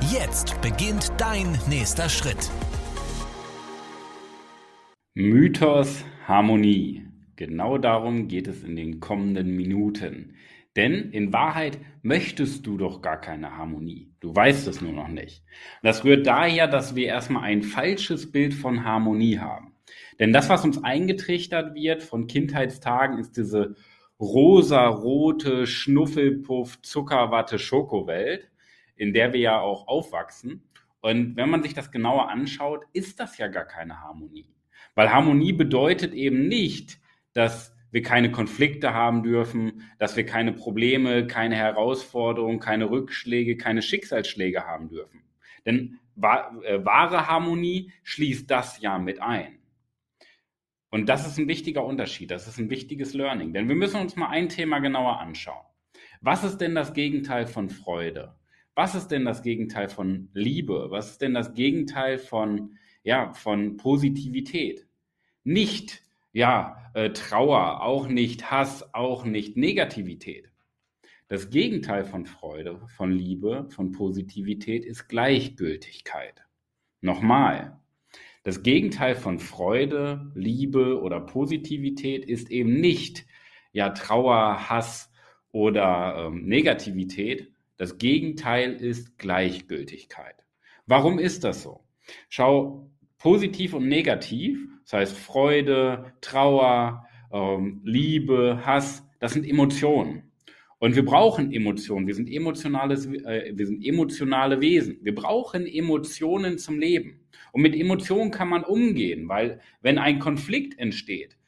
Jetzt beginnt dein nächster Schritt. Mythos Harmonie. Genau darum geht es in den kommenden Minuten. Denn in Wahrheit möchtest du doch gar keine Harmonie. Du weißt es nur noch nicht. Das rührt daher, dass wir erstmal ein falsches Bild von Harmonie haben. Denn das, was uns eingetrichtert wird von Kindheitstagen, ist diese rosa-rote Schnuffelpuff Zuckerwatte Schokowelt, in der wir ja auch aufwachsen. Und wenn man sich das genauer anschaut, ist das ja gar keine Harmonie. Weil Harmonie bedeutet eben nicht, dass wir keine Konflikte haben dürfen, dass wir keine Probleme, keine Herausforderungen, keine Rückschläge, keine Schicksalsschläge haben dürfen. Denn äh, wahre Harmonie schließt das ja mit ein. Und das ist ein wichtiger Unterschied, das ist ein wichtiges Learning, denn wir müssen uns mal ein Thema genauer anschauen. Was ist denn das Gegenteil von Freude? Was ist denn das Gegenteil von Liebe? Was ist denn das Gegenteil von, ja, von Positivität? Nicht ja, äh, Trauer, auch nicht Hass, auch nicht Negativität. Das Gegenteil von Freude, von Liebe, von Positivität ist Gleichgültigkeit. Nochmal. Das Gegenteil von Freude, Liebe oder Positivität ist eben nicht ja Trauer, Hass oder ähm, Negativität. Das Gegenteil ist Gleichgültigkeit. Warum ist das so? Schau, positiv und negativ das heißt Freude, Trauer, ähm, Liebe, Hass, das sind Emotionen. Und wir brauchen Emotionen. Wir sind, emotionales, äh, wir sind emotionale Wesen. Wir brauchen Emotionen zum Leben. Und mit Emotionen kann man umgehen, weil wenn ein Konflikt entsteht,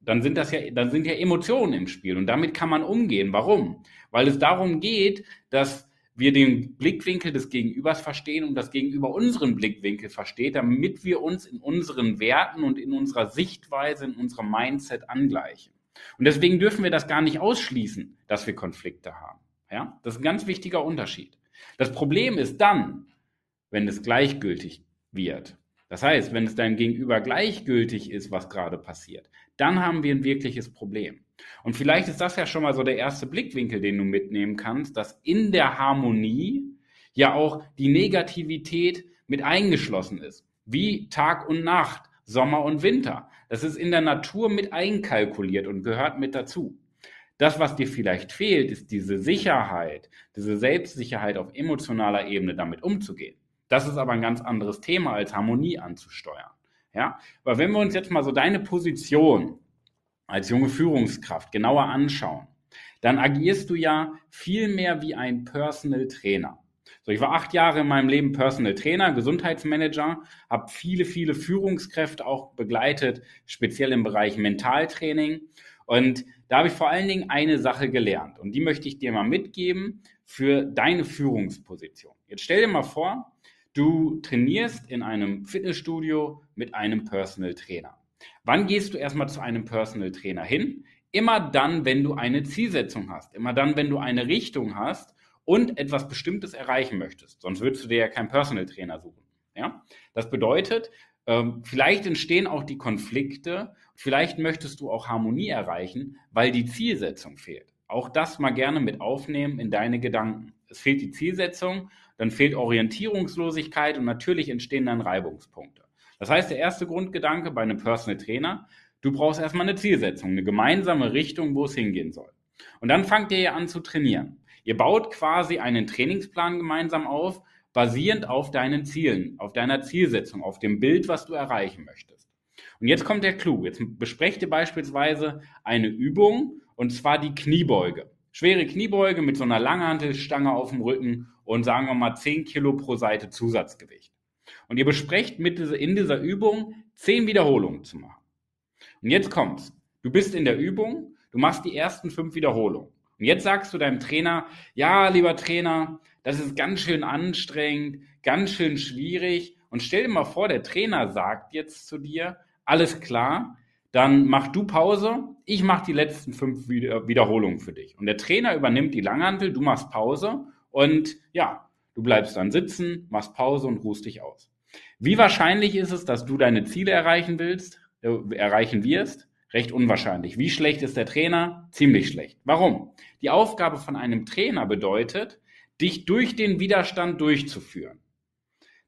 dann sind das ja, dann sind ja Emotionen im Spiel und damit kann man umgehen. Warum? Weil es darum geht, dass wir den Blickwinkel des Gegenübers verstehen und das Gegenüber unseren Blickwinkel versteht, damit wir uns in unseren Werten und in unserer Sichtweise, in unserem Mindset angleichen. Und deswegen dürfen wir das gar nicht ausschließen, dass wir Konflikte haben. Ja, das ist ein ganz wichtiger Unterschied. Das Problem ist dann, wenn es gleichgültig wird. Das heißt, wenn es deinem Gegenüber gleichgültig ist, was gerade passiert, dann haben wir ein wirkliches Problem. Und vielleicht ist das ja schon mal so der erste Blickwinkel, den du mitnehmen kannst, dass in der Harmonie ja auch die Negativität mit eingeschlossen ist. Wie Tag und Nacht, Sommer und Winter. Das ist in der Natur mit einkalkuliert und gehört mit dazu. Das, was dir vielleicht fehlt, ist diese Sicherheit, diese Selbstsicherheit auf emotionaler Ebene damit umzugehen. Das ist aber ein ganz anderes Thema, als Harmonie anzusteuern. Ja, weil wenn wir uns jetzt mal so deine Position als junge Führungskraft genauer anschauen, dann agierst du ja viel mehr wie ein Personal Trainer. So, ich war acht Jahre in meinem Leben Personal Trainer, Gesundheitsmanager, habe viele, viele Führungskräfte auch begleitet, speziell im Bereich Mentaltraining. Und da habe ich vor allen Dingen eine Sache gelernt und die möchte ich dir mal mitgeben für deine Führungsposition. Jetzt stell dir mal vor, du trainierst in einem Fitnessstudio mit einem Personal Trainer. Wann gehst du erstmal zu einem Personal Trainer hin? Immer dann, wenn du eine Zielsetzung hast. Immer dann, wenn du eine Richtung hast und etwas Bestimmtes erreichen möchtest. Sonst würdest du dir ja keinen Personal Trainer suchen. Ja? Das bedeutet, ähm, vielleicht entstehen auch die Konflikte. Vielleicht möchtest du auch Harmonie erreichen, weil die Zielsetzung fehlt. Auch das mal gerne mit aufnehmen in deine Gedanken. Es fehlt die Zielsetzung, dann fehlt Orientierungslosigkeit und natürlich entstehen dann Reibungspunkte. Das heißt, der erste Grundgedanke bei einem Personal Trainer, du brauchst erstmal eine Zielsetzung, eine gemeinsame Richtung, wo es hingehen soll. Und dann fangt ihr an zu trainieren. Ihr baut quasi einen Trainingsplan gemeinsam auf, basierend auf deinen Zielen, auf deiner Zielsetzung, auf dem Bild, was du erreichen möchtest. Und jetzt kommt der Clou. Jetzt besprecht ihr beispielsweise eine Übung, und zwar die Kniebeuge. Schwere Kniebeuge mit so einer Langhantelstange auf dem Rücken und sagen wir mal 10 Kilo pro Seite Zusatzgewicht. Und ihr besprecht mit dieser, in dieser Übung zehn Wiederholungen zu machen. Und jetzt kommt's. Du bist in der Übung, du machst die ersten fünf Wiederholungen. Und jetzt sagst du deinem Trainer, ja, lieber Trainer, das ist ganz schön anstrengend, ganz schön schwierig. Und stell dir mal vor, der Trainer sagt jetzt zu dir, alles klar, dann mach du Pause, ich mach die letzten fünf Wiederholungen für dich. Und der Trainer übernimmt die Langhantel, du machst Pause und ja, du bleibst dann sitzen, machst Pause und ruhst dich aus. Wie wahrscheinlich ist es, dass du deine Ziele erreichen willst, äh, erreichen wirst? Recht unwahrscheinlich. Wie schlecht ist der Trainer? Ziemlich schlecht. Warum? Die Aufgabe von einem Trainer bedeutet, dich durch den Widerstand durchzuführen.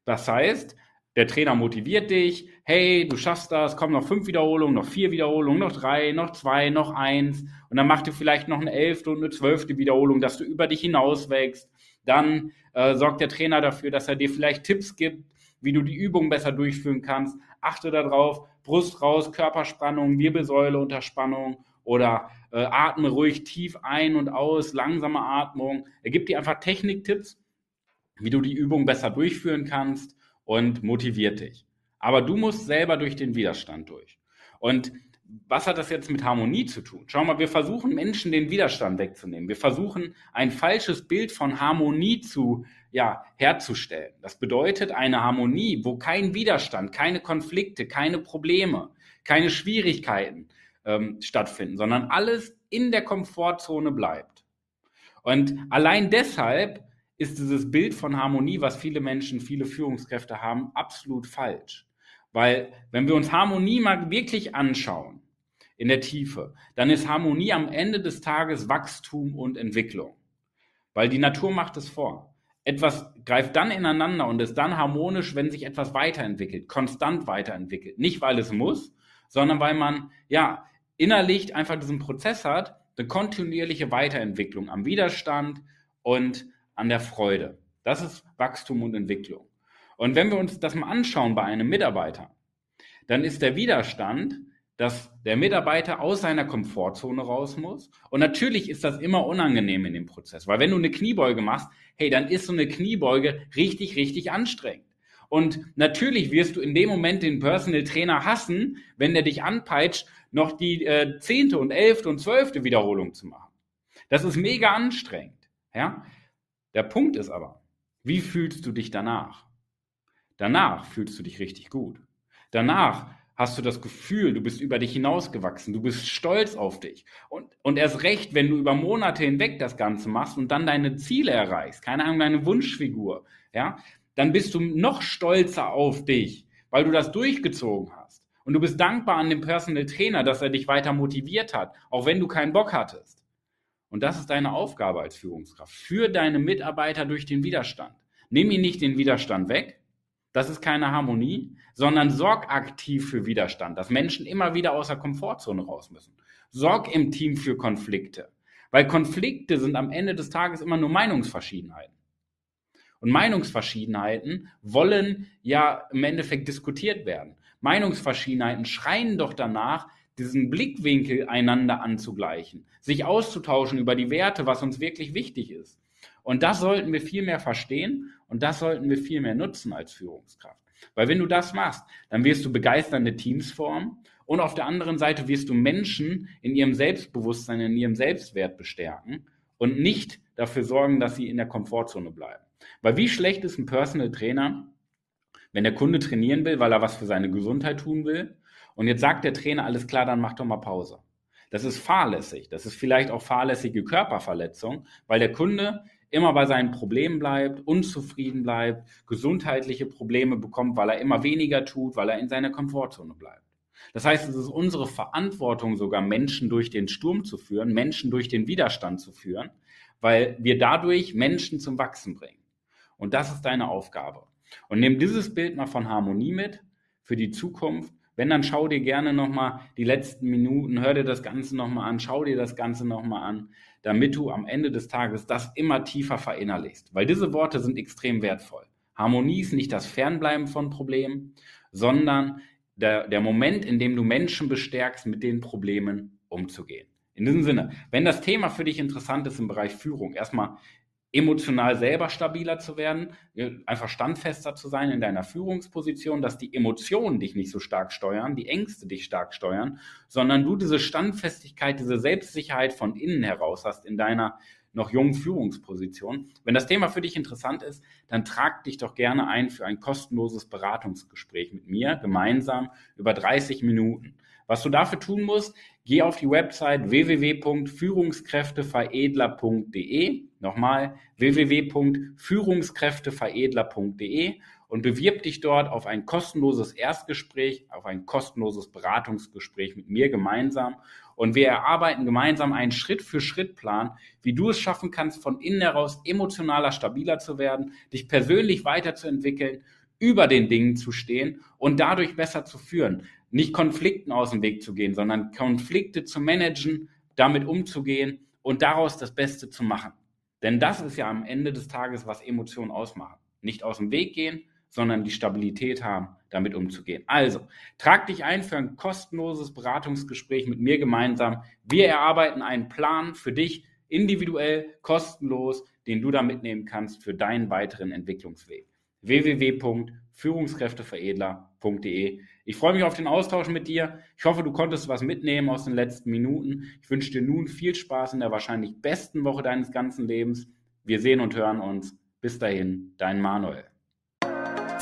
Das heißt, der Trainer motiviert dich, hey, du schaffst das, komm noch fünf Wiederholungen, noch vier Wiederholungen, noch drei, noch zwei, noch eins. Und dann macht du vielleicht noch eine elfte und eine zwölfte Wiederholung, dass du über dich hinaus wächst. Dann äh, sorgt der Trainer dafür, dass er dir vielleicht Tipps gibt, wie du die Übung besser durchführen kannst. Achte darauf, Brust raus, Körperspannung, Wirbelsäule unter Spannung oder äh, atme ruhig tief ein und aus, langsame Atmung. Er gibt dir einfach Techniktipps, wie du die Übung besser durchführen kannst und motiviert dich. Aber du musst selber durch den Widerstand durch. Und was hat das jetzt mit Harmonie zu tun? Schau mal, wir versuchen Menschen den Widerstand wegzunehmen. Wir versuchen ein falsches Bild von Harmonie zu, ja, herzustellen. Das bedeutet eine Harmonie, wo kein Widerstand, keine Konflikte, keine Probleme, keine Schwierigkeiten ähm, stattfinden, sondern alles in der Komfortzone bleibt. Und allein deshalb ist dieses Bild von Harmonie, was viele Menschen, viele Führungskräfte haben, absolut falsch. Weil wenn wir uns Harmonie mal wirklich anschauen, in der Tiefe, dann ist Harmonie am Ende des Tages Wachstum und Entwicklung. Weil die Natur macht es vor. Etwas greift dann ineinander und ist dann harmonisch, wenn sich etwas weiterentwickelt, konstant weiterentwickelt. Nicht, weil es muss, sondern weil man, ja, innerlich einfach diesen Prozess hat, eine kontinuierliche Weiterentwicklung am Widerstand und an der Freude. Das ist Wachstum und Entwicklung. Und wenn wir uns das mal anschauen bei einem Mitarbeiter, dann ist der Widerstand, dass der Mitarbeiter aus seiner Komfortzone raus muss. Und natürlich ist das immer unangenehm in dem Prozess, weil wenn du eine Kniebeuge machst, hey, dann ist so eine Kniebeuge richtig, richtig anstrengend. Und natürlich wirst du in dem Moment den Personal Trainer hassen, wenn der dich anpeitscht, noch die äh, zehnte und elfte und zwölfte Wiederholung zu machen. Das ist mega anstrengend. Ja? Der Punkt ist aber, wie fühlst du dich danach? Danach fühlst du dich richtig gut. Danach hast du das Gefühl, du bist über dich hinausgewachsen, du bist stolz auf dich. Und, und erst recht, wenn du über Monate hinweg das Ganze machst und dann deine Ziele erreichst, keine Ahnung, deine Wunschfigur, ja, dann bist du noch stolzer auf dich, weil du das durchgezogen hast. Und du bist dankbar an den Personal Trainer, dass er dich weiter motiviert hat, auch wenn du keinen Bock hattest. Und das ist deine Aufgabe als Führungskraft. Führ deine Mitarbeiter durch den Widerstand. Nimm ihnen nicht den Widerstand weg. Das ist keine Harmonie, sondern sorg aktiv für Widerstand, dass Menschen immer wieder aus der Komfortzone raus müssen. Sorg im Team für Konflikte, weil Konflikte sind am Ende des Tages immer nur Meinungsverschiedenheiten. Und Meinungsverschiedenheiten wollen ja im Endeffekt diskutiert werden. Meinungsverschiedenheiten schreien doch danach, diesen Blickwinkel einander anzugleichen, sich auszutauschen über die Werte, was uns wirklich wichtig ist. Und das sollten wir viel mehr verstehen und das sollten wir viel mehr nutzen als Führungskraft. Weil wenn du das machst, dann wirst du begeisternde Teams formen und auf der anderen Seite wirst du Menschen in ihrem Selbstbewusstsein, in ihrem Selbstwert bestärken und nicht dafür sorgen, dass sie in der Komfortzone bleiben. Weil wie schlecht ist ein Personal Trainer, wenn der Kunde trainieren will, weil er was für seine Gesundheit tun will und jetzt sagt der Trainer, alles klar, dann mach doch mal Pause. Das ist fahrlässig. Das ist vielleicht auch fahrlässige Körperverletzung, weil der Kunde immer bei seinen Problemen bleibt, unzufrieden bleibt, gesundheitliche Probleme bekommt, weil er immer weniger tut, weil er in seiner Komfortzone bleibt. Das heißt, es ist unsere Verantwortung, sogar Menschen durch den Sturm zu führen, Menschen durch den Widerstand zu führen, weil wir dadurch Menschen zum Wachsen bringen. Und das ist deine Aufgabe. Und nimm dieses Bild mal von Harmonie mit für die Zukunft wenn, dann schau dir gerne nochmal die letzten Minuten, hör dir das Ganze nochmal an, schau dir das Ganze nochmal an, damit du am Ende des Tages das immer tiefer verinnerlichst. Weil diese Worte sind extrem wertvoll. Harmonie ist nicht das Fernbleiben von Problemen, sondern der, der Moment, in dem du Menschen bestärkst, mit den Problemen umzugehen. In diesem Sinne, wenn das Thema für dich interessant ist im Bereich Führung, erstmal emotional selber stabiler zu werden, einfach standfester zu sein in deiner Führungsposition, dass die Emotionen dich nicht so stark steuern, die Ängste dich stark steuern, sondern du diese Standfestigkeit, diese Selbstsicherheit von innen heraus hast in deiner noch jungen Führungsposition. Wenn das Thema für dich interessant ist, dann trag dich doch gerne ein für ein kostenloses Beratungsgespräch mit mir gemeinsam über 30 Minuten. Was du dafür tun musst, geh auf die Website www.führungskräfteveredler.de. Nochmal www.führungskräfteveredler.de und bewirb dich dort auf ein kostenloses Erstgespräch, auf ein kostenloses Beratungsgespräch mit mir gemeinsam. Und wir erarbeiten gemeinsam einen Schritt-für-Schritt-Plan, wie du es schaffen kannst, von innen heraus emotionaler, stabiler zu werden, dich persönlich weiterzuentwickeln, über den Dingen zu stehen und dadurch besser zu führen nicht Konflikten aus dem Weg zu gehen, sondern Konflikte zu managen, damit umzugehen und daraus das Beste zu machen. Denn das ist ja am Ende des Tages, was Emotionen ausmachen. Nicht aus dem Weg gehen, sondern die Stabilität haben, damit umzugehen. Also, trag dich ein für ein kostenloses Beratungsgespräch mit mir gemeinsam. Wir erarbeiten einen Plan für dich, individuell, kostenlos, den du da mitnehmen kannst für deinen weiteren Entwicklungsweg. www.führungskräfteveredler.de ich freue mich auf den Austausch mit dir. Ich hoffe, du konntest was mitnehmen aus den letzten Minuten. Ich wünsche dir nun viel Spaß in der wahrscheinlich besten Woche deines ganzen Lebens. Wir sehen und hören uns. Bis dahin, dein Manuel.